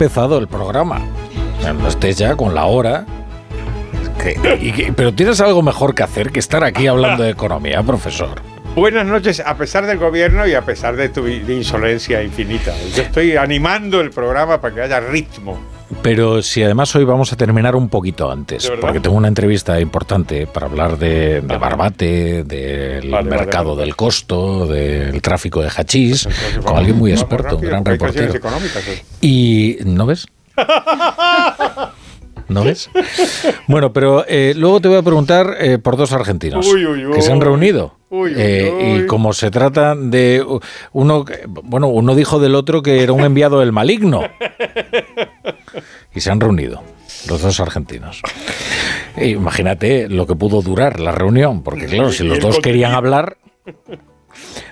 Empezado el programa. O sea, no estés ya con la hora. Que- y pero tienes algo mejor que hacer que estar aquí hablando de economía, profesor. Buenas noches, a pesar del gobierno y a pesar de tu insolencia infinita. Yo estoy animando el programa para que haya ritmo. Pero si además hoy vamos a terminar un poquito antes, porque tengo una entrevista importante para hablar de, de Barbate, del Vale, mercado vale. del costo, del tráfico de hachís, con alguien muy experto, un gran reportero. ¿eh? Y ¿no ves? ¿No ves? Bueno, pero eh, luego te voy a preguntar eh, por dos argentinos Uy, uy, uy. que se han reunido. Eh. Y como se trata de uno, bueno, uno dijo del otro que era un enviado del maligno. Y se han reunido los dos argentinos. E imagínate lo que pudo durar la reunión, porque claro, si los dos querían hablar.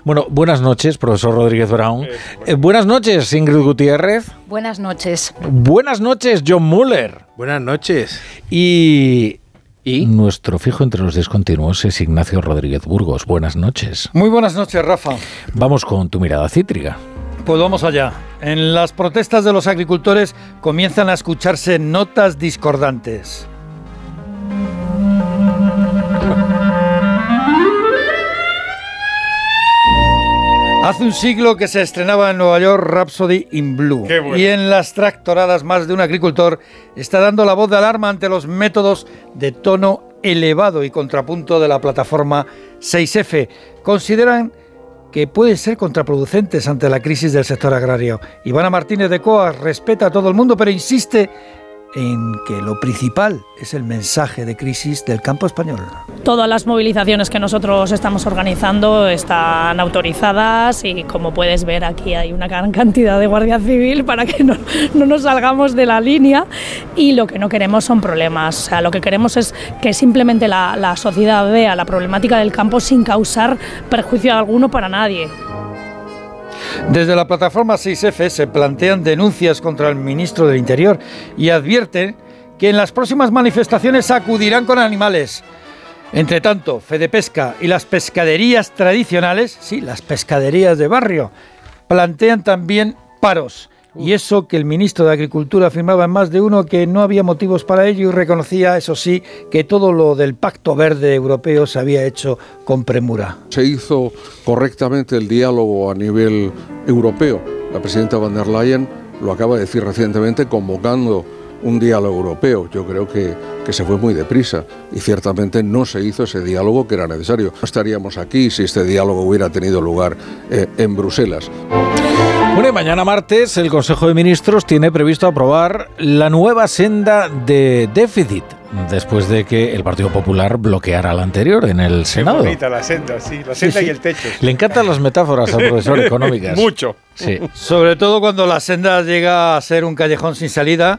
Bueno, buenas noches, profesor Rodríguez Brown. Eh, buenas noches, Ingrid Gutiérrez. Buenas noches. Buenas noches, John Muller. Buenas noches. Y, ¿Y? nuestro fijo entre los discontinuos es Ignacio Rodríguez Burgos. Buenas noches. Muy buenas noches, Rafa. Vamos con tu mirada cítrica. Pues vamos allá. En las protestas de los agricultores comienzan a escucharse notas discordantes. Hace un siglo que se estrenaba en Nueva York Rhapsody in Blue. Qué bueno. Y en las tractoradas más de un agricultor está dando la voz de alarma ante los métodos de tono elevado y contrapunto de la plataforma 6F. Consideran que pueden ser contraproducentes ante la crisis del sector agrario. Ivana Martínez de Coas respeta a todo el mundo, pero insiste en que lo principal es el mensaje de crisis del campo español. Todas las movilizaciones que nosotros estamos organizando están autorizadas y como puedes ver aquí hay una gran cantidad de guardia civil para que no, no nos salgamos de la línea y lo que no queremos son problemas. O sea, lo que queremos es que simplemente la, la sociedad vea la problemática del campo sin causar perjuicio alguno para nadie. Desde la plataforma 6F se plantean denuncias contra el ministro del Interior y advierten que en las próximas manifestaciones acudirán con animales. Entre tanto, Fedepesca y las pescaderías tradicionales, sí, las pescaderías de barrio, plantean también paros. Y eso que el ministro de Agricultura afirmaba en más de uno que no había motivos para ello y reconocía, eso sí, que todo lo del Pacto Verde Europeo se había hecho con premura. se hizo correctamente el diálogo a nivel europeo. La presidenta van der Leyen lo acaba de decir recientemente convocando un diálogo europeo. Yo creo que, que se fue muy deprisa y ciertamente no se hizo ese diálogo que era necesario. No estaríamos aquí si este diálogo hubiera tenido lugar eh, en Bruselas. Bueno, y mañana martes el Consejo de Ministros tiene previsto aprobar la nueva senda de déficit después de que el Partido Popular bloqueara la anterior en el Qué Senado. bonita la senda, sí, la senda sí. y el techo. Le encantan las metáforas al profesor económicas. Mucho. Sí. Sobre todo cuando la senda llega a ser un callejón sin salida.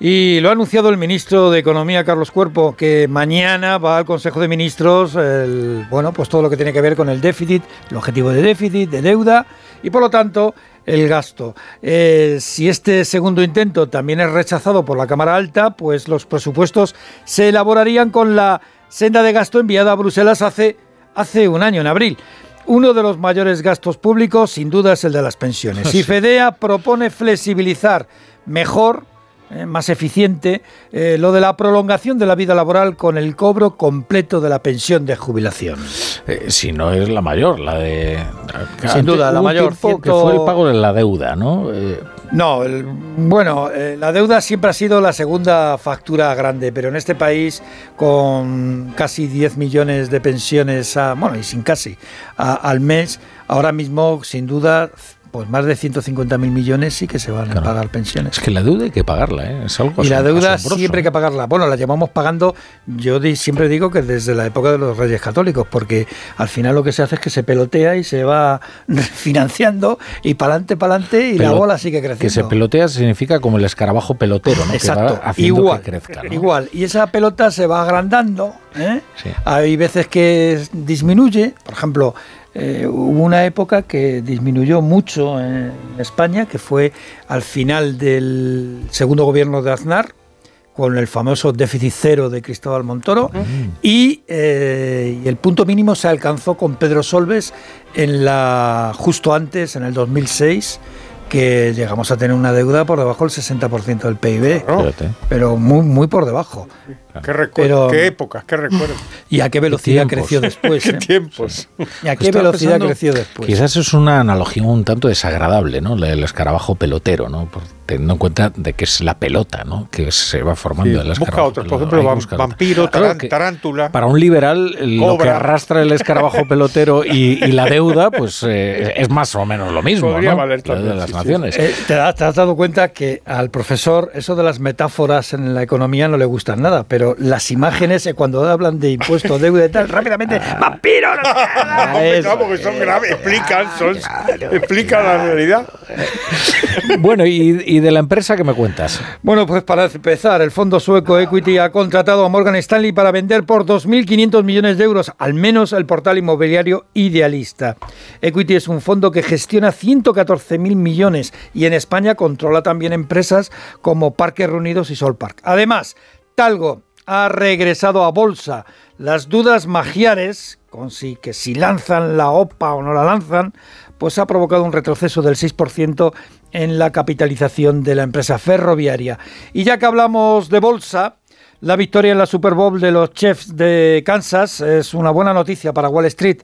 Y lo ha anunciado el ministro de Economía, Carlos Cuerpo, que mañana va al Consejo de Ministros, el- bueno, pues todo lo que tiene que ver con el déficit, el objetivo de déficit, de deuda y por lo tanto el gasto. Eh, si este segundo intento también es rechazado por la Cámara Alta, pues los presupuestos se elaborarían con la senda de gasto enviada a Bruselas hace, hace un año, en abril. Uno de los mayores gastos públicos, sin duda, es el de las pensiones. Y FEDEA propone flexibilizar mejor, eh, más eficiente, eh, lo de la prolongación de la vida laboral con el cobro completo de la pensión de jubilación. Eh, si no es la mayor, la de... Sin duda, la mayor, que fue el pago de la deuda, ¿no? No, el- bueno, eh, la deuda siempre ha sido la segunda factura grande, pero en este país con casi 10 millones de pensiones, a- bueno, y sin casi, a- al mes, ahora mismo sin duda pues más de 150.000 millones sí que se van Claro. a pagar pensiones. Es que la deuda hay que pagarla, ¿eh? Es algo Y la deuda asombroso. siempre hay que pagarla. Bueno, la llevamos pagando, yo siempre digo que desde la época de los reyes católicos, porque al final lo que se hace es que se pelotea y se va financiando y para adelante, para adelante y la bola sigue creciendo. Que se pelotea significa como el escarabajo pelotero, ¿no? Que Exacto, va haciendo igual, que crezca, ¿no? igual. Y esa pelota se va agrandando. ¿eh? Sí. Hay veces que disminuye. Por ejemplo, eh, hubo una época que disminuyó mucho en España, que fue al final del segundo gobierno de Aznar, con el famoso déficit cero de Cristóbal Montoro, y, eh, y el punto mínimo se alcanzó con Pedro Solbes en la justo antes, en el 2006, que llegamos a tener una deuda por debajo del 60% del PIB, pero muy, muy por debajo. Qué, recuerdo, Pero- qué épocas, qué recuerdos. ¿Y a qué velocidad tiempos. creció después? qué eh? tiempos. ¿Y a qué Estaba velocidad pensando, creció después? Quizás es una analogía un tanto desagradable, ¿no? Del escarabajo pelotero, ¿no? Por- teniendo en cuenta de que es la pelota, ¿no? Que se va formando Sí, el busca escarabajo. otros, por ejemplo, vampiro, tarántula. Para un liberal, lo que Cobra. arrastra el escarabajo pelotero y, y la deuda, pues eh, es más o menos lo mismo, Podría ¿no? valer La deuda de también, las sí, sí. naciones. Eh, ¿te, has, te has dado cuenta que al profesor eso de las metáforas en la economía no le gustan nada, pero las imágenes eh, cuando hablan de impuestos, deuda y tal, rápidamente, ¡vampiro! no sé nada". Hombre, Eso, no, porque son graves, explican, son, explican la realidad. Bueno, y, y de la empresa que me cuentas? Bueno, pues para empezar, el fondo sueco Equity ha contratado a Morgan Stanley para vender por 2.500 millones de euros, al menos el portal inmobiliario Idealista. Equity es un fondo que gestiona 114.000 millones y en España controla también empresas como Parques Reunidos y Solpark. Además, Talgo ha regresado a bolsa. Las dudas magiares, con si, que si lanzan la OPA o no la lanzan, pues ha provocado un retroceso del 6% en la capitalización de la empresa ferroviaria. Y ya que hablamos de bolsa, la victoria en la Super Bowl de los Chiefs de Kansas es una buena noticia para Wall Street.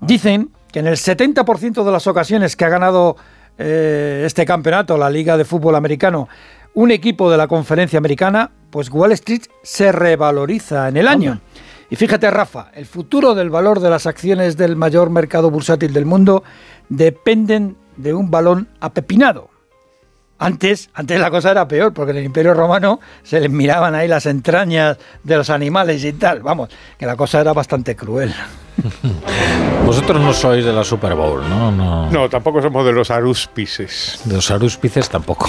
Dicen que en el 70% de las ocasiones que ha ganado eh, este campeonato, la Liga de Fútbol Americano, un equipo de la conferencia americana, pues Wall Street se revaloriza en el año. Y fíjate, Rafa, el futuro del valor de las acciones del mayor mercado bursátil del mundo dependen de un balón apepinado. Antes, antes la cosa era peor, porque en el Imperio Romano se les miraban ahí las entrañas de los animales y tal. Vamos, que la cosa era bastante cruel. Vosotros no sois de la Super Bowl, ¿no? No. No, tampoco somos de los arúspices. De los arúspices tampoco.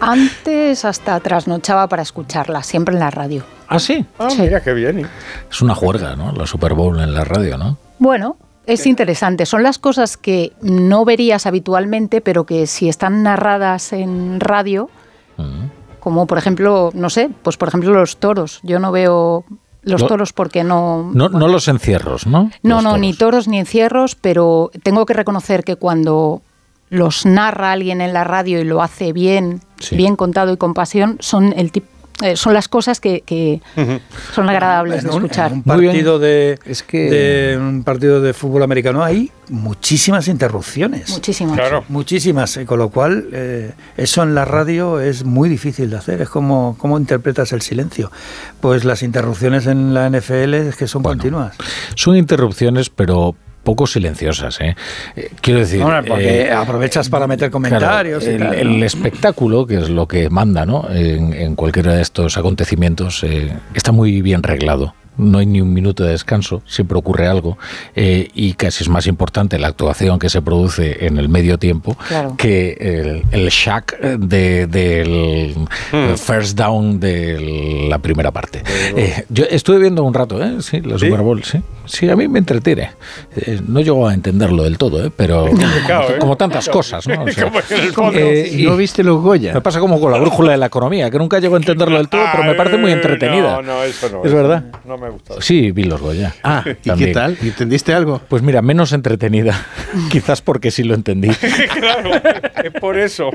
Antes hasta trasnochaba para escucharla, siempre en la radio. ¿Ah, sí? Ah, Sí. mira qué bien. ¿eh? Es una juerga, ¿no? La Super Bowl en la radio, ¿no? Bueno, es interesante. Son las cosas que no verías habitualmente, pero que si están narradas en radio, Mm. como por ejemplo, no sé, pues por ejemplo los toros. Yo no veo los Lo- toros porque no... No, no los encierros, ¿no? No, Los no, ni toros ni encierros, pero tengo que reconocer que cuando los narra alguien en la radio y lo hace bien, Sí. bien contado y con pasión, son el tip- eh, son las cosas que, que son agradables de un- escuchar. en un partido de, Es que- de un partido de fútbol americano hay muchísimas interrupciones. Muchísimas. Claro. Muchísimas, y con lo cual eh, eso en la radio es muy difícil de hacer. Es como cómo interpretas el silencio. Pues las interrupciones en la NFL es que son Bueno. continuas. Son interrupciones, pero poco silenciosas, ¿eh? Eh, quiero decir... Porque eh, aprovechas para meter comentarios. y Claro, tal, el, ¿no? el espectáculo, que es lo que manda ¿no? en, en cualquiera de estos acontecimientos, eh, está muy bien reglado. No hay ni un minuto de descanso, siempre ocurre algo eh, y casi es más importante la actuación que se produce en el medio tiempo Claro. que el, el shack de- del Hmm. first down de la primera parte. Eh, yo estuve viendo un rato, ¿eh? Sí, la ¿Sí? Super Bowl, sí. Sí, a mí me entretiene. Eh, no llego a entenderlo del todo, ¿eh? pero complicado, ¿eh? como tantas cosas, ¿no? O sea, Como en el fondo. eh, y ¿No viste los Goya? me pasa como con la brújula de la economía, que nunca llego a entenderlo del todo, pero me parece muy Ah, entretenida. No, no, eso no. Es verdad. No me ha gustado. Sí, vi los Goya. Ah, ¿y También. qué tal? ¿Entendiste algo? Pues mira, menos entretenida. Quizás porque sí lo entendí. claro, es por eso.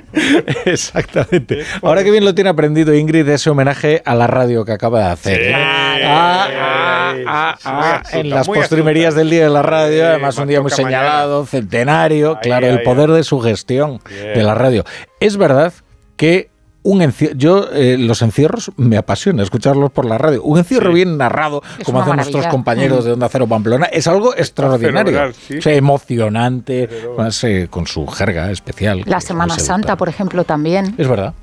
Exactamente. Ahora que bien lo tiene aprendido Ingrid ese homenaje a la radio que acaba de hacer. ¿eh? Ah, ah, ah, ah, astuta, en las postrimerías astuta. del Día de la Radio, Sí, además un día muy mañana. señalado, centenario, Ahí, claro, ahí, el poder ahí. de su gestión de la radio. Es verdad que un encierro. Yo, eh, los encierros me apasiona escucharlos por la radio. Un encierro bien narrado, Es como hacen nuestros compañeros de Onda Cero Pamplona, es algo extraordinario. fenomenal, sí. O sea, emocionante, además, eh, con su jerga especial. La es Semana Santa, por ejemplo, también. Es verdad.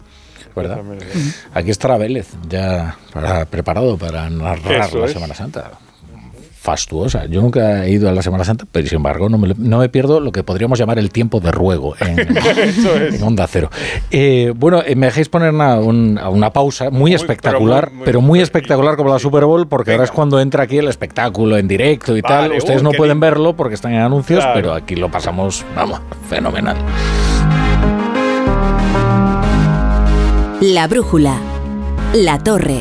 ¿Verdad? Aquí estará Vélez, ya para- preparado para narrar Eso la es. Semana Santa. Fastuosa. Yo nunca he ido a la Semana Santa, pero sin embargo no me, no me pierdo lo que podríamos llamar el tiempo de ruego en, en Onda Cero. Eh, bueno, eh, me dejéis poner una, un- una pausa muy, Muy, espectacular, pero muy- pero muy- muy, espectacular como la Super Bowl, porque ahora es cuando entra aquí el espectáculo en directo y Vale, tal. Ustedes uy, no pueden lindo. verlo porque están en anuncios, Claro. pero aquí lo pasamos, vamos, fenomenal. La brújula. La torre.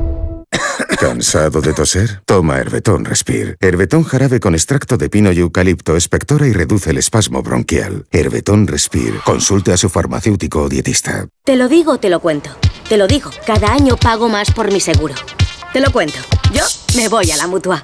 ¿Cansado de toser? Toma Herbetón Respire. Herbetón jarabe con extracto de pino y eucalipto espectora y reduce el espasmo bronquial. Herbetón Respire. Consulte a su farmacéutico o dietista. Te lo digo te lo cuento. Te lo digo, cada año pago más por mi seguro. Te lo cuento. Yo me voy a la mutua.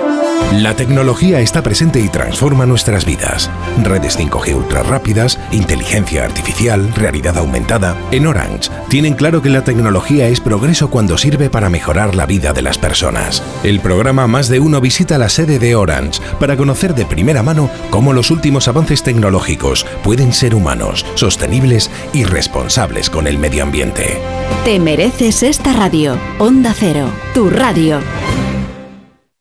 La tecnología está presente y transforma nuestras vidas. Redes 5G ultra rápidas, inteligencia artificial, realidad aumentada. En Orange tienen claro que la tecnología es progreso cuando sirve para mejorar la vida de las personas. El programa Más de Uno visita la sede de Orange para conocer de primera mano cómo los últimos avances tecnológicos pueden ser humanos, sostenibles y responsables con el medio ambiente. Te mereces esta radio. Onda Cero. Tu radio.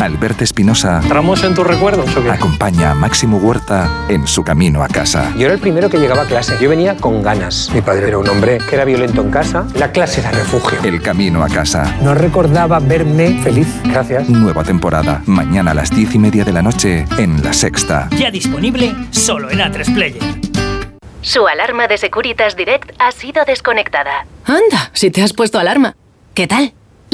Alberto Espinosa ¿Tramos en tus recuerdos o qué? acompaña a Máximo Huerta en su camino a casa. Yo era el primero que llegaba a clase. Yo venía con ganas. Mi padre era un hombre que era violento en casa. La clase era refugio. El camino a casa. No recordaba verme feliz. Gracias. Nueva temporada. Mañana a las diez y media de la noche en La Sexta. Ya disponible solo en A3 Player. Su alarma de Securitas Direct ha sido desconectada. Anda, si te has puesto alarma. ¿Qué tal?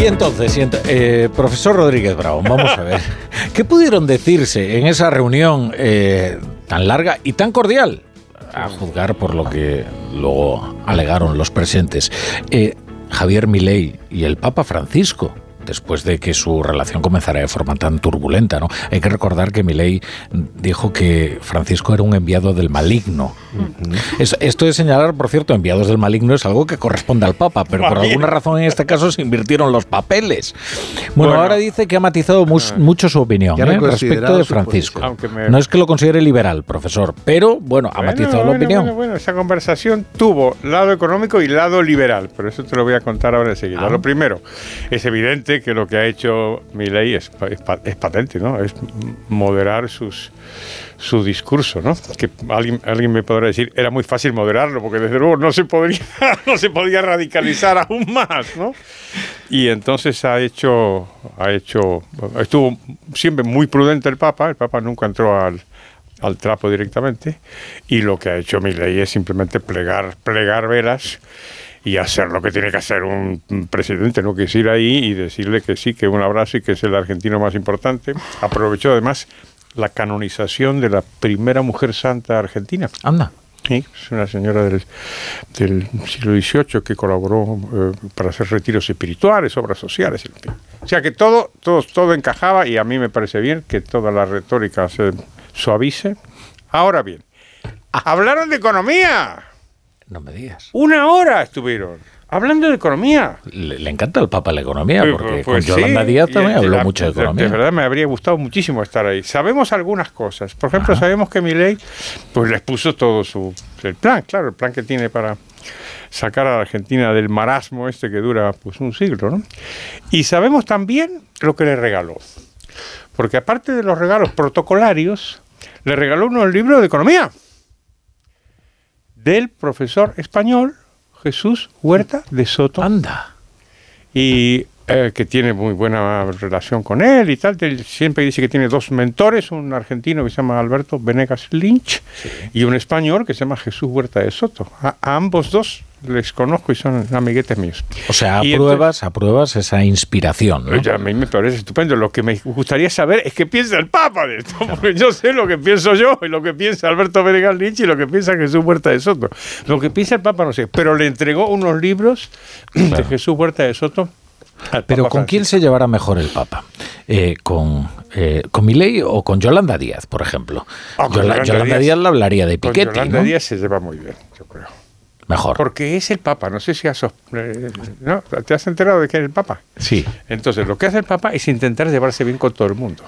Y entonces, y ent- eh, profesor Rodríguez Bravo, vamos a ver, ¿qué pudieron decirse en esa reunión eh, tan larga y tan cordial? A juzgar por lo que luego alegaron los presentes. Eh, Javier Milei y el Papa Francisco, después de que su relación comenzara de forma tan turbulenta, ¿no? Hay que recordar que Milei dijo que Francisco era un enviado del maligno. Es- esto de señalar, por cierto, enviados del maligno es algo que corresponde al Papa, pero por Ah, alguna razón en este caso se invirtieron los papeles. Bueno, Bueno. ahora dice que ha matizado mus- mucho su opinión ¿eh? respecto de Francisco. me- No es que lo considere liberal, profesor, pero bueno, ha Bueno, matizado la bueno, opinión. Bueno, bueno, esa conversación tuvo lado económico y lado liberal, pero eso te lo voy a contar ahora enseguida. Ah. Lo primero, es evidente que lo que ha hecho Milei es, es, es patente, ¿no? Es moderar sus su discurso, ¿no? Que alguien, alguien me podrá decir, era muy fácil moderarlo, porque desde luego no se podría, no se podía radicalizar aún más, ¿no? Y entonces ha hecho, ha hecho, estuvo siempre muy prudente el Papa, el Papa nunca entró al, al trapo directamente, y lo que ha hecho Milei es simplemente plegar, plegar velas y hacer lo que tiene que hacer un presidente, no que es ir ahí y decirle que sí, que un abrazo y que es el argentino más importante. Aprovechó además la canonización de la primera mujer santa argentina. Anda. Sí, es una señora del, del siglo XVIII que colaboró eh, para hacer retiros espirituales, obras sociales. O sea que todo, todo, todo encajaba y a mí me parece bien que toda la retórica se suavice. Ahora bien, hablaron de economía. No me digas. Una hora estuvieron hablando de economía. Le, le encanta al Papa la economía, porque pues con sí, Yolanda Díaz también habló la- mucho de economía. De verdad me habría gustado muchísimo estar ahí. Sabemos algunas cosas. Por ejemplo, sabemos que Milei pues les puso todo su el plan, claro, el plan que tiene para sacar a la Argentina del marasmo este que dura pues un siglo, ¿no? Y sabemos también lo que le regaló. Porque aparte de los regalos protocolarios, le regaló unos libros de economía del profesor español Jesús Huerta de Soto. Anda. Y eh, que tiene muy buena relación con él y tal. Siempre dice que tiene dos mentores, un argentino que se llama Alberto Venegas Lynch y un español que se llama Jesús Huerta de Soto. A, a ambos dos les conozco y son amiguetes míos. O sea, Y apruebas, apruebas esa inspiración, ¿no? Oye, a mí me parece estupendo. Lo que me gustaría saber es qué piensa el Papa de esto, porque yo sé lo que pienso yo, y lo que piensa Alberto Venegas Lynch y lo que piensa Jesús Huerta de Soto. Lo que piensa el Papa no sé, pero le entregó unos libros de Jesús Huerta de Soto. Pero ¿con quién se llevará mejor el Papa? Eh, ¿Con, eh, ¿Con Milei o con Yolanda Díaz, por ejemplo? Ah, Yola- Yolanda Yolanda, Díaz. Díaz le hablaría de Con Piketty, Yolanda ¿no? Díaz se lleva muy bien, yo creo. Mejor. Porque es el Papa, no sé si has, eh, ¿no? ¿te has enterado de que es el Papa? Sí. Entonces, lo que hace el Papa es intentar llevarse bien con todo el mundo.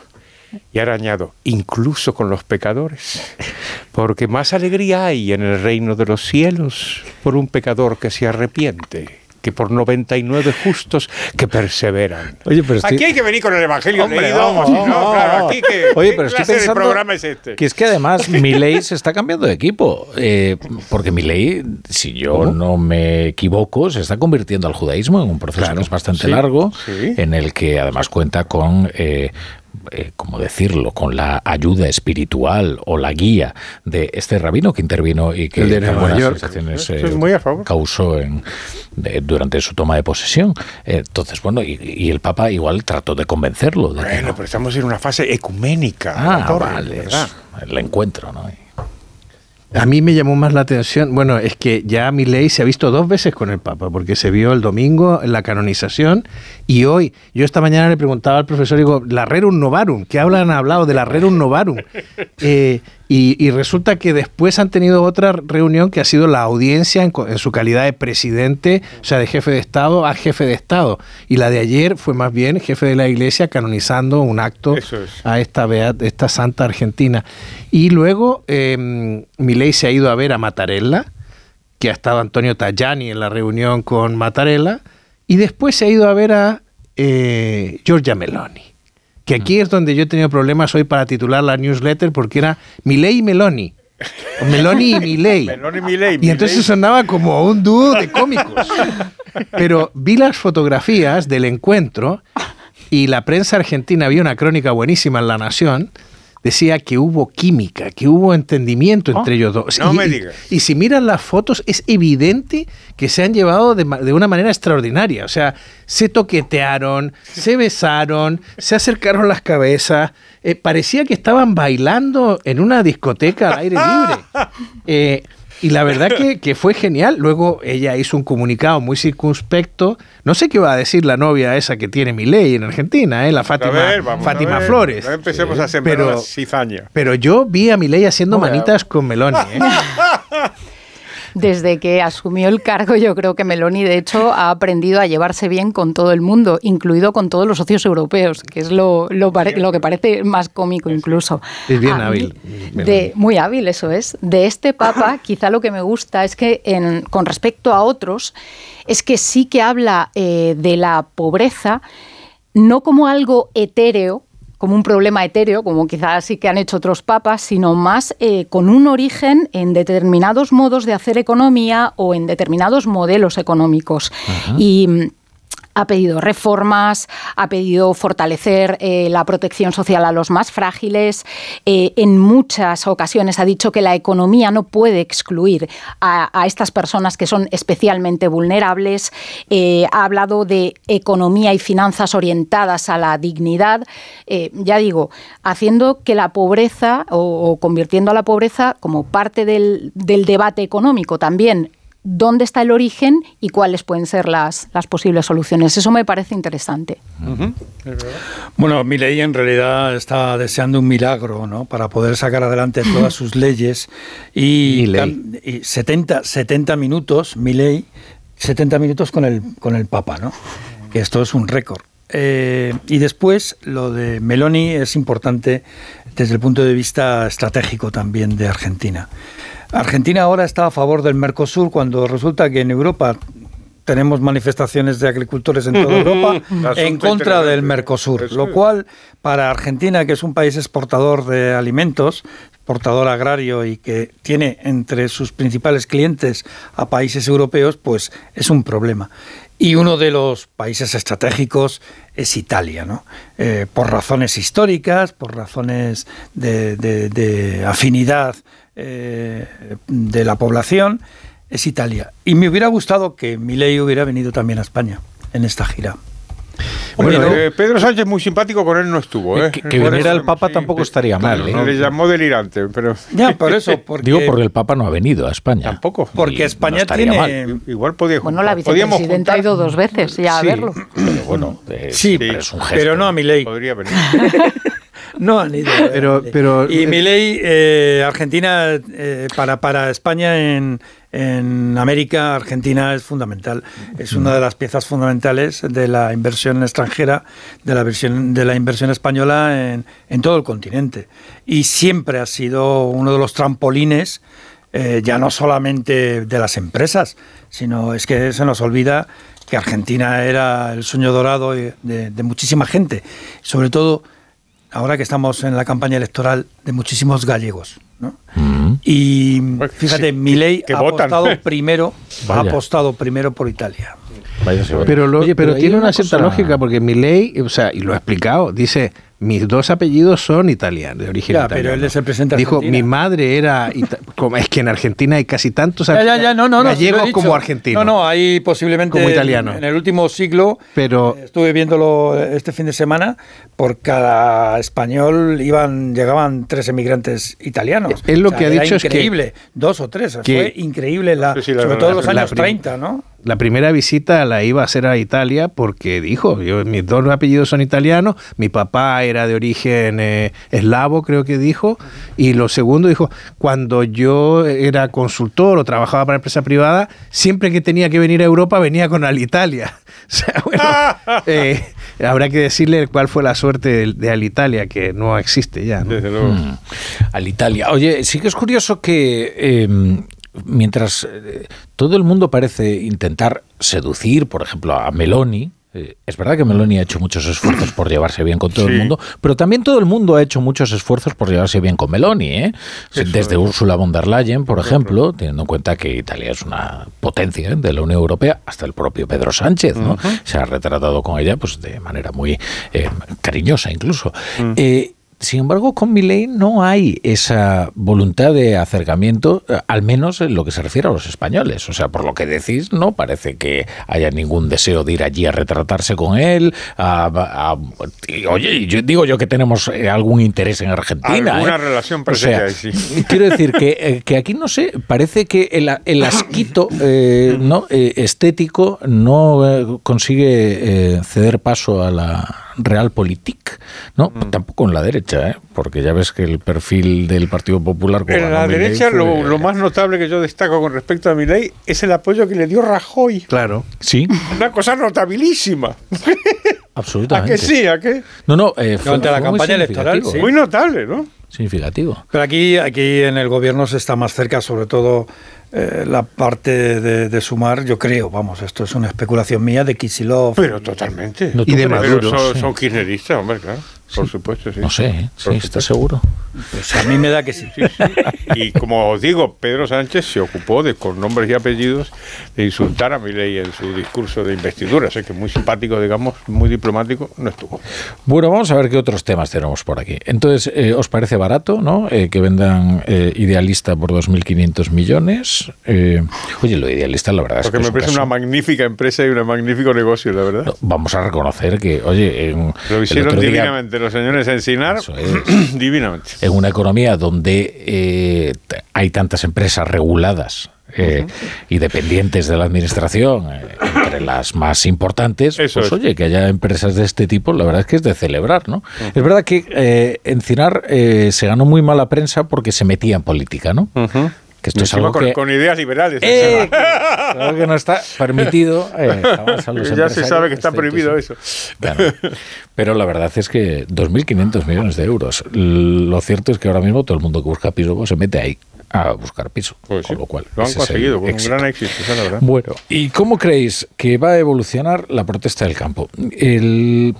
Y ahora añado, incluso con los pecadores. Porque más alegría hay en el reino de los cielos por un pecador que se arrepiente que por 99 justos que perseveran. Oye, pero estoy- Aquí hay que venir con el Evangelio Hombre, leído, vamos, si no, claro, aquí que, Oye, ¿qué pero estoy pensando programa es este? Que es que además Milei se está cambiando de equipo. eh, porque Milei, si yo no me equivoco, se está convirtiendo al judaísmo en un proceso que es bastante sí, largo, sí. en el que además cuenta con. Eh, eh, ¿Cómo decirlo? Con la ayuda espiritual o la guía de este rabino que intervino y que Nueva buenas York. sensaciones eh, muy a favor. causó en, de- durante su toma de posesión. Entonces, bueno, y, y el Papa igual trató de convencerlo. De que Bueno, pero estamos en una fase ecuménica. Ah, torre, vale, es el encuentro, ¿no? A mí me llamó más la atención, bueno, es que ya Milei se ha visto dos veces con el Papa, porque se vio el domingo en la canonización y hoy, yo esta mañana le preguntaba al profesor, digo, la Rerum Novarum, ¿qué hablan, han hablado de la Rerum Novarum? Eh, y, y resulta que después han tenido otra reunión que ha sido la audiencia en, su calidad de presidente, o sea, de jefe de Estado a jefe de Estado. Y la de ayer fue más bien jefe de la Iglesia canonizando un acto es. a esta, beat- esta santa argentina. Y luego eh, Milei se ha ido a ver a Mattarella, que ha estado Antonio Tajani en la reunión con Mattarella, y después se ha ido a ver a eh, Giorgia Meloni. Que aquí es donde yo he tenido problemas hoy para titular la newsletter porque era Milei y Meloni. O Meloni y Milei. Meloni Milei, Y entonces sonaba como un dúo de cómicos. Pero vi las fotografías del encuentro y la prensa argentina vio una crónica buenísima en La Nación. Decía que hubo química, que hubo entendimiento entre ellos dos. no y, me digas. y si miran las fotos, es evidente que se han llevado de, de una manera extraordinaria. O sea, se toquetearon, se besaron, se acercaron las cabezas. eh, parecía que estaban bailando en una discoteca al aire libre. Eh, y la verdad que, que fue genial. Luego ella hizo un comunicado muy circunspecto. No sé qué va a decir la novia esa que tiene mi ley en Argentina, ¿eh? la Fátima, ver, a. Flores. No empecemos a sembrar Pero-. Pero yo vi a Milei haciendo manitas con Meloni. ¿eh? Desde que asumió el cargo, yo creo que Meloni, de hecho, ha aprendido a llevarse bien con todo el mundo, incluido con todos los socios europeos, que es lo, lo, que parece más cómico incluso. Es bien A hábil. mí, de, muy hábil, eso es. De este Papa, quizá lo que me gusta es que en- con respecto a otros, es que sí que habla eh, de la pobreza, no como algo etéreo, como un problema etéreo, como quizás sí que han hecho otros papas, sino más eh, con un origen en determinados modos de hacer economía o en determinados modelos económicos. Y ha pedido reformas, ha pedido fortalecer eh, la protección social a los más frágiles. Eh, en muchas ocasiones ha dicho que la economía no puede excluir a, estas personas que son especialmente vulnerables. Eh, ha hablado de economía y finanzas orientadas a la dignidad. Ya digo, haciendo que la pobreza o, convirtiendo a la pobreza como parte del debate económico también dónde está el origen y cuáles pueden ser las, las posibles soluciones. Eso me parece interesante. Bueno, Milei en realidad está deseando un milagro, ¿no? Para poder sacar adelante todas sus leyes y, y 70, 70 minutos, Milei, 70 minutos con el con el Papa, ¿no? Que esto es un récord. Eh, y después lo de Meloni es importante desde el punto de vista estratégico también de Argentina. Argentina ahora está a favor del Mercosur cuando resulta que en Europa tenemos manifestaciones de agricultores en toda Europa en contra del. Mercosur, Eso lo cual para Argentina, que es un país exportador de alimentos, exportador agrario y que tiene entre sus principales clientes a países europeos, pues es un problema. Y uno de los países estratégicos es Italia, ¿no? Eh, por razones históricas, por razones de, de- de afinidad eh, de la población, es Italia. Y me hubiera gustado que Milei hubiera venido también a España en esta gira. Bueno, Pero- eh, Pedro Sánchez muy simpático con él no estuvo, ¿eh? Que, que viniera el Papa tampoco estaría mal. ¿eh? Le llamó delirante, pero... Ya, por eso, porque, Digo porque el Papa no ha venido a España. Tampoco. porque España estaría tiene... Igual podía Bueno, la vicepresidenta ha ido dos veces ya a verlo. Pero bueno, eh, Sí, siempre es un gesto. pero no a Milei. Podría venir. No han ido. Pero, pero Y Milei, eh, Argentina, eh, para, para España en, en América, Argentina es fundamental. Es una de las piezas fundamentales de la inversión extranjera, de la, versión, de la inversión española en, en todo el continente. Y siempre ha sido uno de los trampolines, eh, ya no solamente de las empresas, sino es que se nos olvida que Argentina era el sueño dorado de, de muchísima gente. Sobre todo ahora que estamos en la campaña electoral de muchísimos gallegos. ¿no? Y fíjate, sí, Milei que ha votan. apostado primero, ha apostado primero por Italia. Vaya si vaya. Pero, lo- Oye, pero, tiene una, cierta lógica porque mi ley, o sea, y lo ha explicado, dice, mis dos apellidos son italianos, de origen Ya, italiano. pero él es el presidente de Dijo, Argentina. mi madre era, como es que en Argentina hay casi tantos Ya, ya, ya, no, no, gallegos como argentinos. No, no, hay posiblemente Como italiano. En, en el último siglo, Pero eh, estuve viéndolo este fin de semana, por cada español iban llegaban tres emigrantes italianos. Él lo que ha dicho es que- increíble, dos o tres, que- fue increíble, la, Sí, sí, la sobre todo en los años prim- 30, ¿no? la primera visita la iba a hacer a Italia porque dijo, yo, mis dos apellidos son italianos, mi papá era de origen eh, eslavo, creo que dijo, y lo segundo dijo, cuando yo era consultor o trabajaba para empresa privada, siempre que tenía que venir a Europa venía con Alitalia. O sea, bueno, eh, habrá que decirle cuál fue la suerte de, de Alitalia, que no existe ya. ¿no? Desde luego. Mm, al Italia. Oye, sí que es curioso que eh, mientras eh, todo el mundo parece intentar seducir, por ejemplo, a Meloni, eh, es verdad que Meloni ha hecho muchos esfuerzos por llevarse bien con todo Sí. el mundo, pero también todo el mundo ha hecho muchos esfuerzos por llevarse bien con Meloni. ¿eh? Desde es. Ursula von der Leyen, por ejemplo, teniendo en cuenta que Italia es una potencia ¿eh? de la Unión Europea, hasta el propio Pedro Sánchez ¿no? se ha retratado con ella pues de manera muy eh, cariñosa incluso. Eh, sin embargo, con Milei no hay esa voluntad de acercamiento, eh, al menos en lo que se refiere a los españoles. O sea, por lo que decís, no parece que haya ningún deseo de ir allí a retratarse con él. a- a- y, oye, yo digo yo que tenemos eh, algún interés en Argentina. Alguna ¿eh? relación O sea, sí. Quiero decir que, que aquí no sé, parece que el, el asquito eh, ¿no? Eh, estético no consigue eh, ceder paso a la realpolitik, ¿no? Mm. Tampoco en la derecha, ¿eh? porque ya ves que el perfil del Partido Popular... como En la Milei derecha, fue- lo, lo más notable que yo destaco con respecto a mi ley es el apoyo que le dio Rajoy. Claro. Sí, Una cosa notabilísima. ¿A absolutamente. que sí? ¿A qué? No, no, eh, fue, Durante la fue muy campaña electoral, sí. Muy notable, ¿no? Significativo. Pero aquí, aquí en el gobierno se está más cerca, sobre todo eh, la parte de, de sumar, yo creo, vamos, esto es una especulación mía, de Kisilov. Pero totalmente. No, Y de? Pero Maduro, son, sí. son kirchneristas, hombre, claro. Por supuesto, sí. No sé, ¿eh? sí, ¿estás seguro? Pues a mí me da que sí. Sí, sí. Y como os digo, Pedro Sánchez se ocupó de, con nombres y apellidos, de insultar a Milei en su discurso de investidura. Sé que muy simpático, digamos, muy diplomático, no estuvo. Bueno, vamos a ver qué otros temas tenemos por aquí. Entonces, eh, ¿os parece barato, no? Eh, que vendan eh, Idealista por 2.500 millones. Eh, oye, lo de Idealista, la verdad es Porque que me es un parece una magnífica empresa y un magnífico negocio, la verdad. Vamos a reconocer que, oye, en, Lo hicieron divinamente los señores Encinar, divinamente. en una economía donde eh, hay tantas empresas reguladas eh, y dependientes de la administración, eh, entre las más importantes, pues es. oye, que haya empresas de este tipo, la verdad es que es de celebrar, ¿no? Es verdad que eh, Encinar eh, se ganó muy mala prensa porque se metía en política, ¿no? Que esto es algo con, que, con ideas liberales. Eh, algo que no está permitido. eh, jamás a los ya se sabe que está empresarios, prohibido eso. Claro. Pero la verdad es que 2.500 millones de euros. Lo cierto es que ahora mismo todo el mundo que busca piso pues, se mete ahí a buscar piso. con lo cual, Lo han conseguido con un gran éxito, esa es la verdad. Bueno, ¿y cómo creéis que va a evolucionar la protesta del campo? El,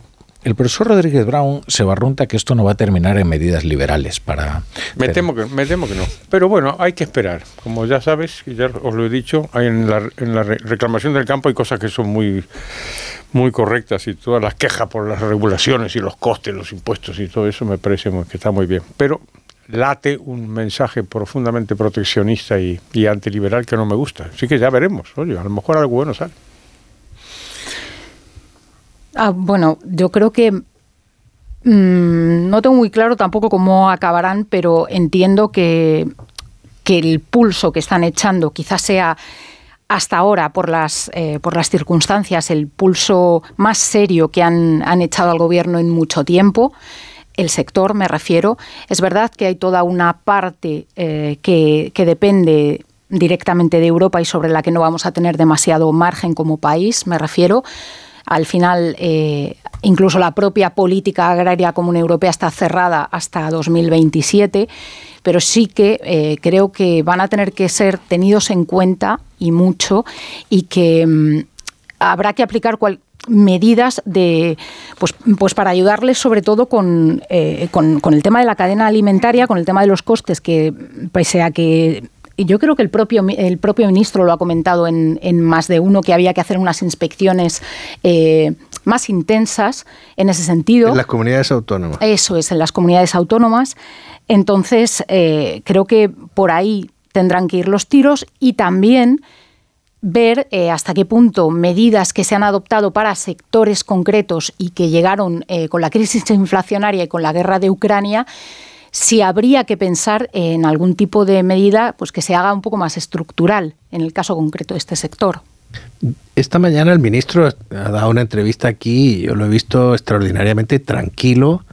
el profesor Rodríguez Brown se barrunta que esto no va a terminar en medidas liberales para... Me temo, que, me temo que no. Pero bueno, hay que esperar. Como ya sabes, y ya os lo he dicho, hay en, la, en la re- reclamación del campo hay cosas que son muy, muy correctas y todas las quejas por las regulaciones y los costes, los impuestos y todo eso me parece muy- que está muy bien. Pero late un mensaje profundamente proteccionista y, y antiliberal que no me gusta. Así que ya veremos. Oye, a lo mejor algo bueno sale. Ah, bueno, yo creo que mm, no tengo muy claro tampoco cómo acabarán, pero entiendo que, el pulso que están echando quizás sea hasta ahora, por las, eh, circunstancias, el pulso más serio que han, han echado al gobierno en mucho tiempo. El sector, me refiero. Es verdad que hay toda una parte eh, que, que depende directamente de Europa y sobre la que no vamos a tener demasiado margen como país, me refiero. Al final, eh, incluso la propia política agraria común europea está cerrada hasta 2027, pero sí que eh, creo que van a tener que ser tenidos en cuenta y mucho y que mm, habrá que aplicar cual- medidas de pues, pues para ayudarles sobre todo con, eh, con, con el tema de la cadena alimentaria, con el tema de los costes, que pese a que y yo creo que el propio, el propio ministro lo ha comentado en, en más de uno, que había que hacer unas inspecciones eh, más intensas en ese sentido. En las comunidades autónomas. Eso es, en las comunidades autónomas. Entonces, eh, creo que por ahí tendrán que ir los tiros y también ver eh, hasta qué punto medidas que se han adoptado para sectores concretos y que llegaron eh, con la crisis inflacionaria y con la guerra de Ucrania, si habría que pensar en algún tipo de medida pues que se haga un poco más estructural en el caso concreto de este sector. Esta mañana el ministro ha dado una entrevista aquí y yo lo he visto extraordinariamente tranquilo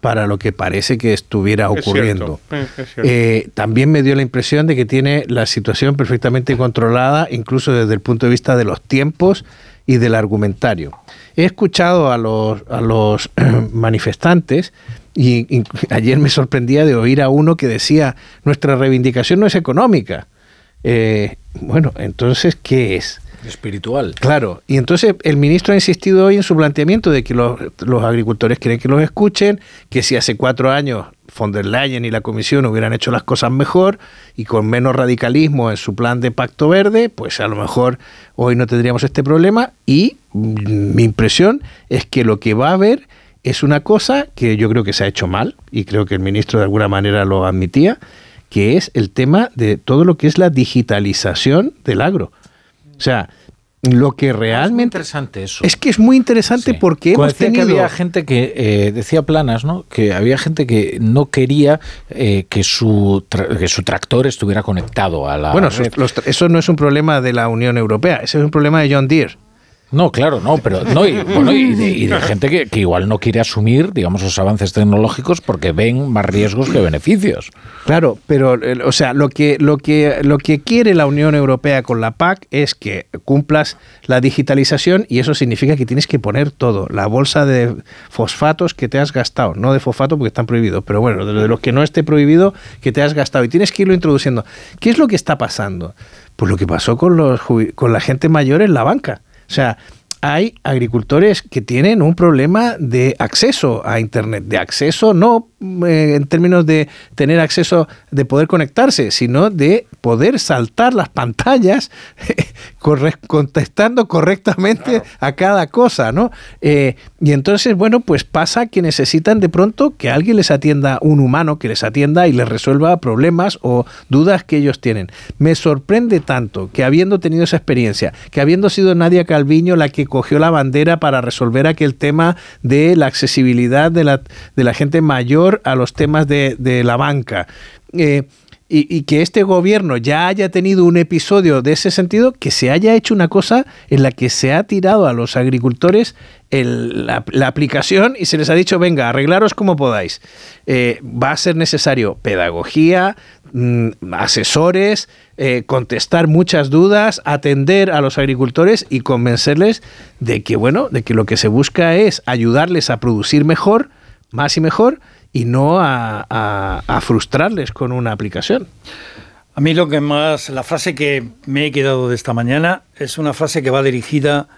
para lo que parece que estuviera Es ocurriendo. cierto, eh, es cierto. Eh, también me dio la impresión de que tiene la situación perfectamente controlada, incluso desde el punto de vista de los tiempos y del argumentario. He escuchado a los, a los manifestantes y, y ayer me sorprendía de oír a uno que decía, nuestra reivindicación no es económica. Eh, bueno, entonces, ¿qué es? Espiritual. Claro, y entonces el ministro ha insistido hoy en su planteamiento de que los, los agricultores quieren que los escuchen, que si hace cuatro años von der Leyen y la Comisión hubieran hecho las cosas mejor y con menos radicalismo en su plan de pacto verde, pues a lo mejor hoy no tendríamos este problema y mm, mi impresión es que lo que va a haber es una cosa que yo creo que se ha hecho mal y creo que el ministro de alguna manera lo admitía, que es el tema de todo lo que es la digitalización del agro. O sea, lo que realmente... interesante eso. Es que es muy interesante porque hemos decía tenido... que había gente que eh, decía planas, ¿no? Que había gente que no quería eh, que su que su tractor estuviera conectado a la Bueno, red. esos- los tra- eso no es un problema de la Unión Europea, ese es un problema de John Deere. No, claro, no, pero no, y, bueno, y de, y de gente que, que igual no quiere asumir, digamos, los avances tecnológicos porque ven más riesgos que beneficios. Claro, pero o sea, lo que lo que lo que quiere la Unión Europea con la PAC es que cumplas la digitalización y eso significa que tienes que poner todo, la bolsa de fosfatos que te has gastado, no de fosfato porque están prohibidos, pero bueno, de, los que no esté prohibido que te has gastado y tienes que irlo introduciendo. ¿Qué es lo que está pasando? Pues lo que pasó con los con la gente mayor en la banca. O sea, hay agricultores que tienen un problema de acceso a Internet, de acceso no eh, en términos de tener acceso, de poder conectarse, sino de poder saltar las pantallas contestando correctamente a cada cosa, ¿no? Eh, y entonces, bueno, pues pasa que necesitan de pronto que alguien les atienda, un humano que les atienda y les resuelva problemas o dudas que ellos tienen. Me sorprende tanto que habiendo tenido esa experiencia, que habiendo sido Nadia Calviño la que cogió la bandera para resolver aquel tema de la accesibilidad de la, de la gente mayor a los temas de, la banca. Eh, y, que este gobierno ya haya tenido un episodio de ese sentido, que se haya hecho una cosa en la que se ha tirado a los agricultores la, aplicación y se les ha dicho, venga, arreglaros como podáis. Eh, va a ser necesario pedagogía, mm, asesores, eh, contestar muchas dudas, atender a los agricultores y convencerles de que, bueno, de que lo que se busca es ayudarles a producir mejor, más y mejor, y no a, frustrarles con una aplicación. A mí lo que más, la frase que me he quedado de esta mañana es una frase que va dirigida,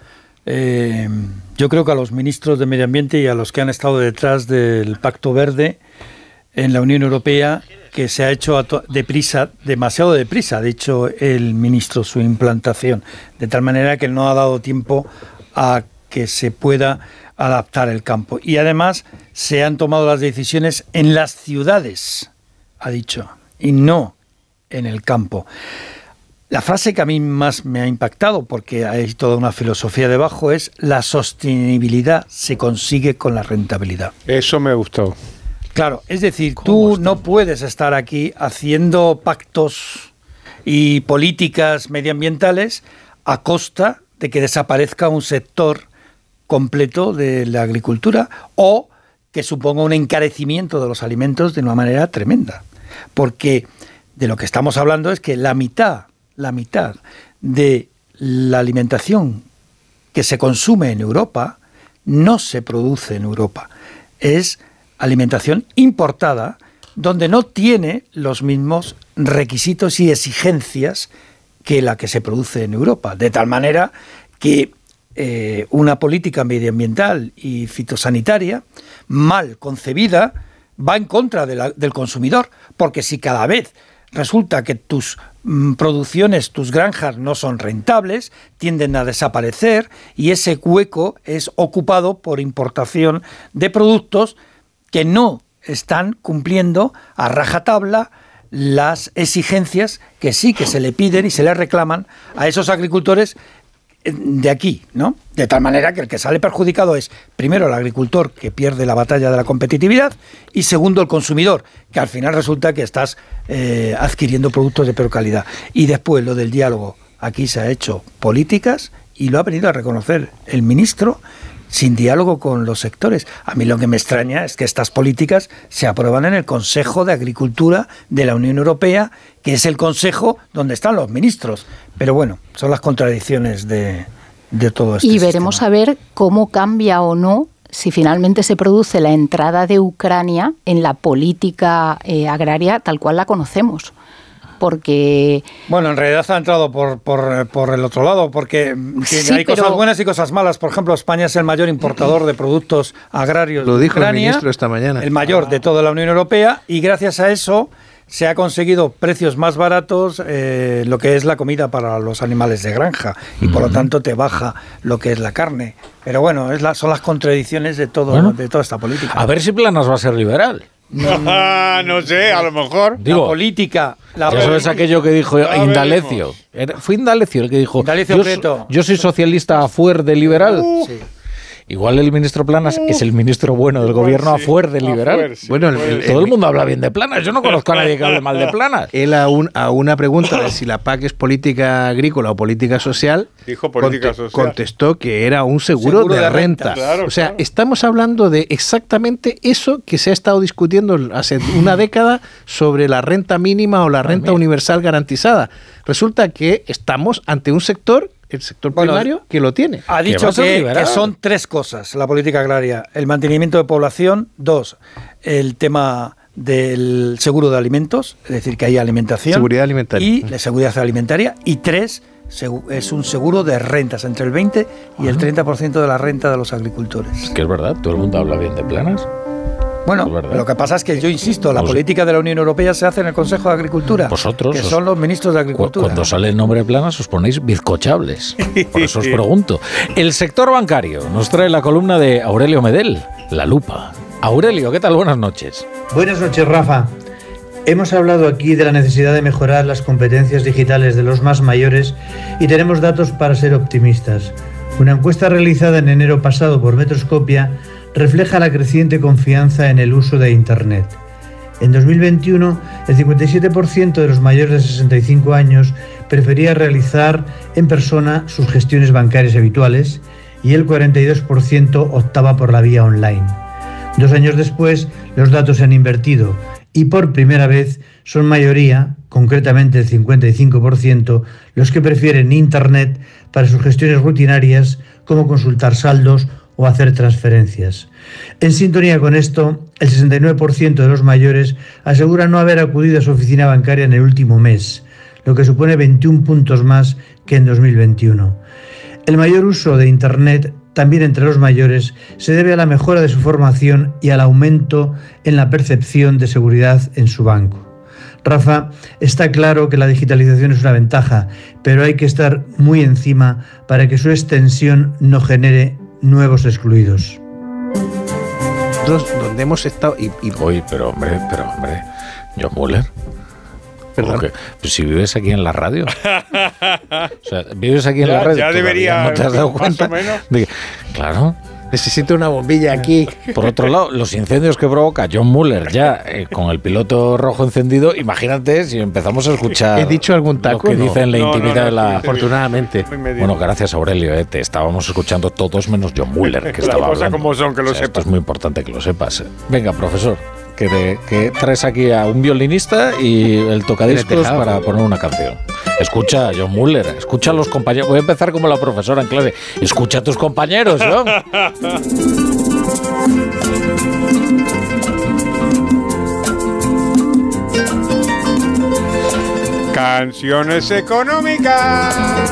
eh, yo creo que a los ministros de Medio Ambiente y a los que han estado detrás del Pacto Verde en la Unión Europea, que se ha hecho deprisa, demasiado deprisa, ha dicho el ministro, su implantación, de tal manera que no ha dado tiempo a que se pueda adaptar el campo. Y además se han tomado las decisiones en las ciudades, ha dicho, y no en el campo. La frase que a mí más me ha impactado, porque hay toda una filosofía debajo, es la sostenibilidad se consigue con la rentabilidad. Eso me gustó. Claro, es decir, tú no puedes estar aquí haciendo pactos y políticas medioambientales a costa de que desaparezca un sector completo de la agricultura o que suponga un encarecimiento de los alimentos de una manera tremenda. Porque de lo que estamos hablando es que la mitad, la mitad de la alimentación que se consume en Europa no se produce en Europa. Es alimentación importada donde no tiene los mismos requisitos y exigencias que la que se produce en Europa. De tal manera que eh, una política medioambiental y fitosanitaria mal concebida va en contra del consumidor, porque si cada vez resulta que tus mm, producciones, tus granjas no son rentables, tienden a desaparecer y ese hueco es ocupado por importación de productos que no están cumpliendo a rajatabla las exigencias que sí que se le piden y se le reclaman a esos agricultores de aquí, ¿no? De tal manera que el que sale perjudicado es, primero, el agricultor que pierde la batalla de la competitividad y segundo, el consumidor, que al final resulta que estás eh, adquiriendo productos de peor calidad. Y después lo del diálogo, aquí se ha hecho políticas y lo ha venido a reconocer el ministro sin diálogo con los sectores. A mí lo que me extraña es que estas políticas se aprueban en el Consejo de Agricultura de la Unión Europea, que es el consejo donde están los ministros. Pero bueno, son las contradicciones de, todo esto. Y veremos a ver cómo cambia o no si finalmente se produce la entrada de Ucrania en la política eh, agraria tal cual la conocemos porque... Bueno, en realidad ha entrado por, por, el otro lado, porque hay cosas buenas y cosas malas. Por ejemplo, España es el mayor importador de productos agrarios. Lo dijo el ministro esta mañana. El mayor de toda la Unión Europea y gracias a eso se ha conseguido precios más baratos eh, lo que es la comida para los animales de granja y por lo tanto te baja lo que es la carne. Pero bueno, es la, son las contradicciones de todo de toda esta política. A ver si Planas va a ser liberal. No, sé, a lo mejor. Digo, la política. eso es aquello que dijo Indalecio. Fue Indalecio el que dijo. yo, yo, soy socialista a fuer de liberal. sí. Igual el ministro Planas es el ministro bueno del gobierno a fuer de liberal. bueno, todo el mundo habla bien de Planas. Yo no conozco a nadie que hable mal de Planas. Él a, a una pregunta de si la PAC es política agrícola o política social, Dijo política social. contestó que era un seguro, de, renta. o sea, estamos hablando de exactamente eso que se ha estado discutiendo hace una década sobre la renta mínima o la renta universal garantizada. Resulta que estamos ante un sector el sector primario que lo tiene. Ha dicho que, son tres cosas la política agraria. El mantenimiento de población, dos, el tema del seguro de alimentos, es decir, que haya alimentación. Seguridad alimentaria. Y la seguridad alimentaria. Y tres, es un seguro de rentas, entre el 20 y el 30% de la renta de los agricultores. Es que es verdad, todo el mundo habla bien de planas. Bueno, lo que pasa es que yo insisto, la Pues- política de la Unión Europea se hace en el Consejo de Agricultura. Vosotros Que os- son los ministros de Cu- Agricultura. Cuando sale el nombre planas os ponéis bizcochables. Por eso os pregunto. El sector bancario nos trae la columna de Aurelio Medel, La Lupa. Aurelio, ¿qué tal? Buenas noches. Buenas noches, Rafa. Hemos hablado aquí de la necesidad de mejorar las competencias digitales de los más mayores y tenemos datos para ser optimistas. Una encuesta realizada en enero pasado por Metroscopia refleja la creciente confianza en el uso de Internet. En 2021, el 57% de los mayores de 65 años prefería realizar en persona sus gestiones bancarias habituales y el 42% optaba por la vía online. Dos años después, los datos se han invertido y por primera vez son mayoría, concretamente el 55%, los que prefieren Internet para sus gestiones rutinarias como consultar saldos o hacer transferencias. En sintonía con esto, el 69% de los mayores asegura no haber acudido a su oficina bancaria en el último mes, lo que supone 21 puntos más que en 2021. El mayor uso de Internet, también entre los mayores, se debe a la mejora de su formación y al aumento en la percepción de seguridad en su banco. Rafa, está claro que la digitalización es una ventaja, pero hay que estar muy encima para que su extensión no genere nuevos excluidos. Nosotros, donde hemos estado y, y- Oye, pero hombre, pero hombre, John Muller. Perdón. ¿Cómo que? Pues si vives aquí en la radio. O sea, vives aquí en Ya- la radio. ya debería, ¿No te has dado más cuenta? o menos. de que- claro. Necesito una bombilla aquí. Por otro lado, los incendios que provoca John Muller ya eh, con el piloto rojo encendido, imagínate si empezamos a escuchar ¿He dicho algún taco? lo que No. dice en la No, intimidad no, de la... Afortunadamente. Bueno, gracias Aurelio, eh, te estábamos escuchando todos menos John Muller, que Las estaba cosas hablando. como son, que lo O sea, Esto sepas. es muy importante que lo sepas. Venga, profesor, que, traes aquí a un violinista y el tocadiscos para poner una canción. Escucha a John Muller, escucha a los compañeros. Voy a empezar como la profesora en clase. Escucha a tus compañeros, ¿no? Canciones económicas.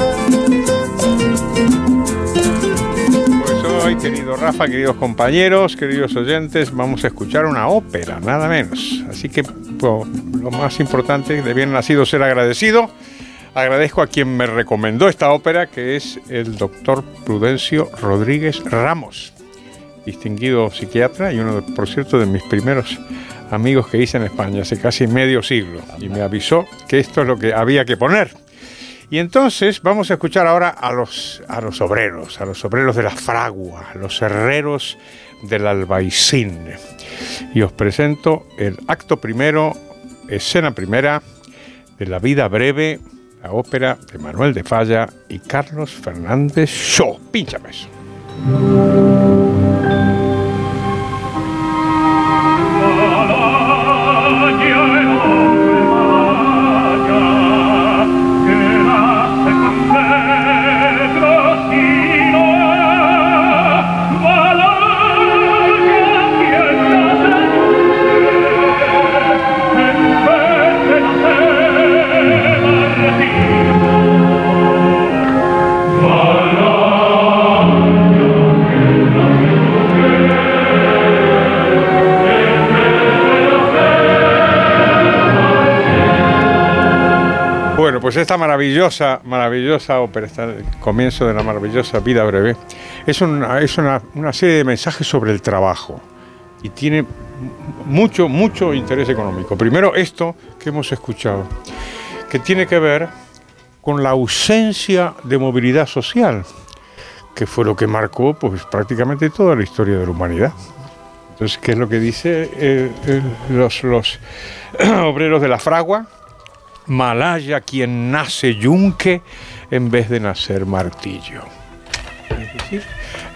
Hoy, querido Rafa, queridos compañeros, queridos oyentes, vamos a escuchar una ópera, nada menos. Así que pues, lo más importante de bien nacido ser agradecido. Agradezco a quien me recomendó esta ópera, que es el doctor Prudencio Rodríguez Ramos, distinguido psiquiatra y uno, por cierto, de mis primeros amigos que hice en España hace casi medio siglo. Y me avisó que esto es lo que había que poner. Y entonces vamos a escuchar ahora a los, a los obreros, a los obreros de la fragua, los herreros del albaicín. Y os presento el acto primero, escena primera de La vida breve, la ópera de Manuel de Falla y Carlos Fernández Shaw. Pínchame eso. Esta maravillosa, maravillosa ópera, esta- el comienzo de la maravillosa vida breve, es, una, es una, una serie de mensajes sobre el trabajo y tiene mucho, mucho interés económico. Primero esto que hemos escuchado, que tiene que ver con la ausencia de movilidad social, que fue lo que marcó pues, prácticamente toda la historia de la humanidad. Entonces, ¿qué es lo que dice los, los obreros de la fragua? Malaya quien nace yunque en vez de nacer martillo.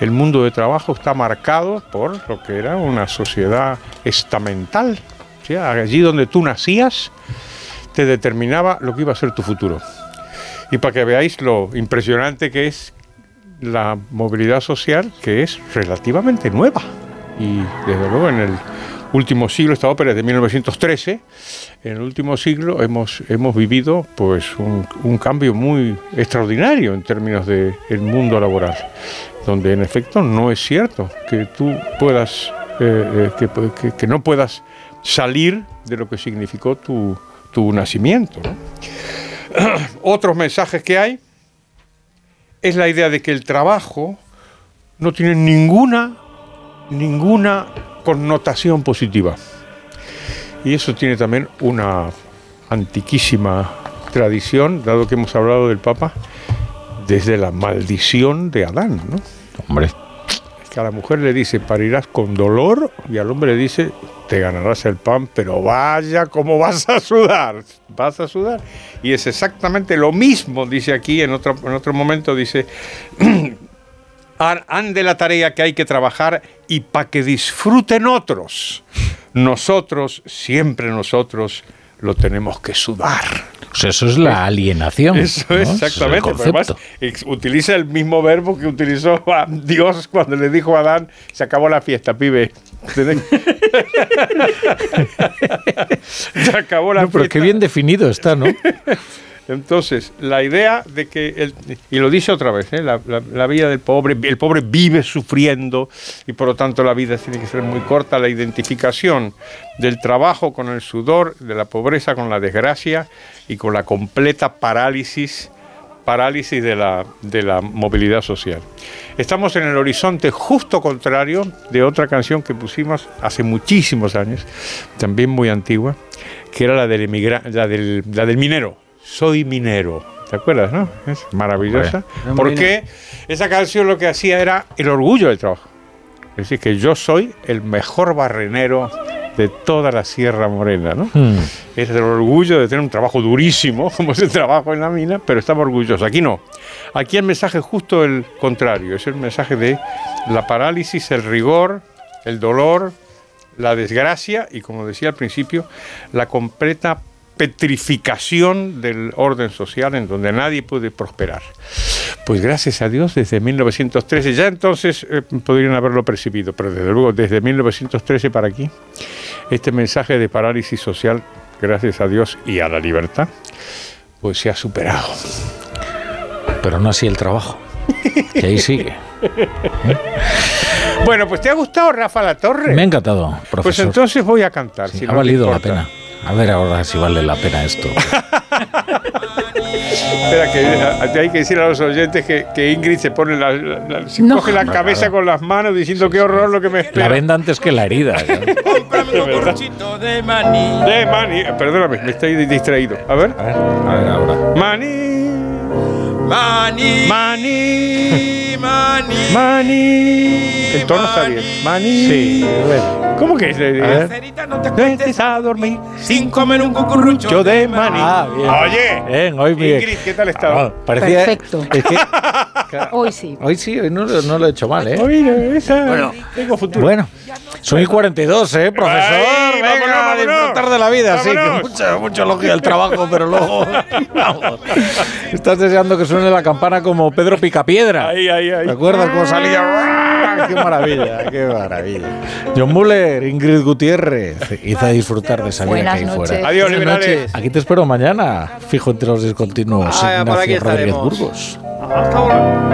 El mundo de trabajo está marcado por lo que era una sociedad estamental. Allí donde tú nacías te determinaba lo que iba a ser tu futuro. Y para que veáis lo impresionante que es la movilidad social, que es relativamente nueva. Y desde luego en el último siglo, esta ópera es de 1913, en el último siglo hemos, hemos vivido pues un, cambio muy extraordinario en términos del mundo laboral, donde en efecto no es cierto que tú puedas, eh, eh, que, no puedas salir de lo que significó tu, tu nacimiento. Otros mensajes que hay es la idea de que el trabajo no tiene ninguna, ninguna connotación positiva. Y eso tiene también una antiquísima tradición, dado que hemos hablado del Papa, desde la maldición de Adán, ¿no? Hombre. Que a la mujer le dice, parirás con dolor, y al hombre le dice, te ganarás el pan, pero vaya como vas a sudar, vas a sudar. Y es exactamente lo mismo, dice aquí, en otro, en otro momento dice, "Han- de la tarea que hay que trabajar y para que disfruten otros. Nosotros, siempre nosotros, lo tenemos que sudar. Sea, eso es la alienación. Eso ¿no? es exactamente. el además, ex- utiliza el mismo verbo que utilizó a Dios cuando le dijo a Adán, se acabó la fiesta, pibe. se acabó la No, pero fiesta. qué bien definido está, ¿no? Entonces, la idea de que, el- y lo dice otra vez, ¿eh? la, la- vida del pobre, el pobre vive sufriendo y por lo tanto la vida tiene que ser muy corta, la identificación del trabajo con el sudor, de la pobreza con la desgracia y con la completa parálisis, parálisis de la, de la movilidad social. Estamos en el horizonte justo contrario de otra canción que pusimos hace muchísimos años, también muy antigua, que era la del, la del, la del minero. Soy minero. ¿Te acuerdas, no? Es maravillosa. Porque esa canción lo que hacía era el orgullo del trabajo. Es decir, que yo soy el mejor barrenero de toda la Sierra Morena, ¿no? Hmm. Es el orgullo de tener un trabajo durísimo, como es el trabajo en la mina, pero estamos orgullosos. Aquí no. Aquí el mensaje es justo el contrario. Es el mensaje de la parálisis, el rigor, el dolor, la desgracia y, como decía al principio, la completa petrificación del orden social en donde nadie puede prosperar. Pues gracias a Dios, desde 1913, ya entonces eh, podrían haberlo percibido, pero desde luego desde 1913 para aquí, este mensaje de parálisis social, gracias a Dios y a la libertad, pues se ha superado. Pero no así el trabajo. Que ahí sigue. Bueno, pues ¿te ha gustado Rafa La Torre? Me ha encantado, Pues profesor. entonces voy a cantar. Sí, si ha no valido la pena. A ver ahora si vale la pena esto. Espera, que a- hay que decir a los oyentes que, que Ingrid se pone la, la- la- se No. coge la No, cabeza claro. con las manos diciendo qué horror lo que me La espera. venda antes que la herida. ¿no? De maní. De maní. Eh, Perdóname, me estoy distraído. A ver. A ver, a ver ahora. Maní. Maní. Maní. Maní. Maní. El tono está bien. Maní. Sí, a ver. ¿Cómo que es? A ver. Cerita, no te Vete a dormir sin comer un cucurrucho yo de maní. Ah, bien. Oye. Bien, hoy bien. Ingrid, ¿qué tal estaba? Ah, parecía- Perfecto. es que Hoy sí. hoy sí, hoy no, lo- no lo he hecho mal, ¿eh? Oye, esa. Tengo futuro. Bueno, son y 42, ¿eh, profesor? Ay, Venga, vámonos, a vámonos. disfrutar de la vida, sí. Que Vámonos. mucho, mucho elogio del trabajo, pero luego. Vamos. Estás deseando que suene la campana como Pedro Picapiedra. Ahí, ahí, ahí. ¿Te acuerdas cómo salía? ¡Qué maravilla! ¡Qué maravilla! John Muller, Ingrid Gutiérrez. Hice disfrutar de esa vida Buenas hay noches. fuera. Adiós, Buenas liberales. noches. Aquí te espero mañana, fijo entre los discontinuos. Ah, por aquí Ignacio Rodríguez estaremos. Burgos. Hasta ahora.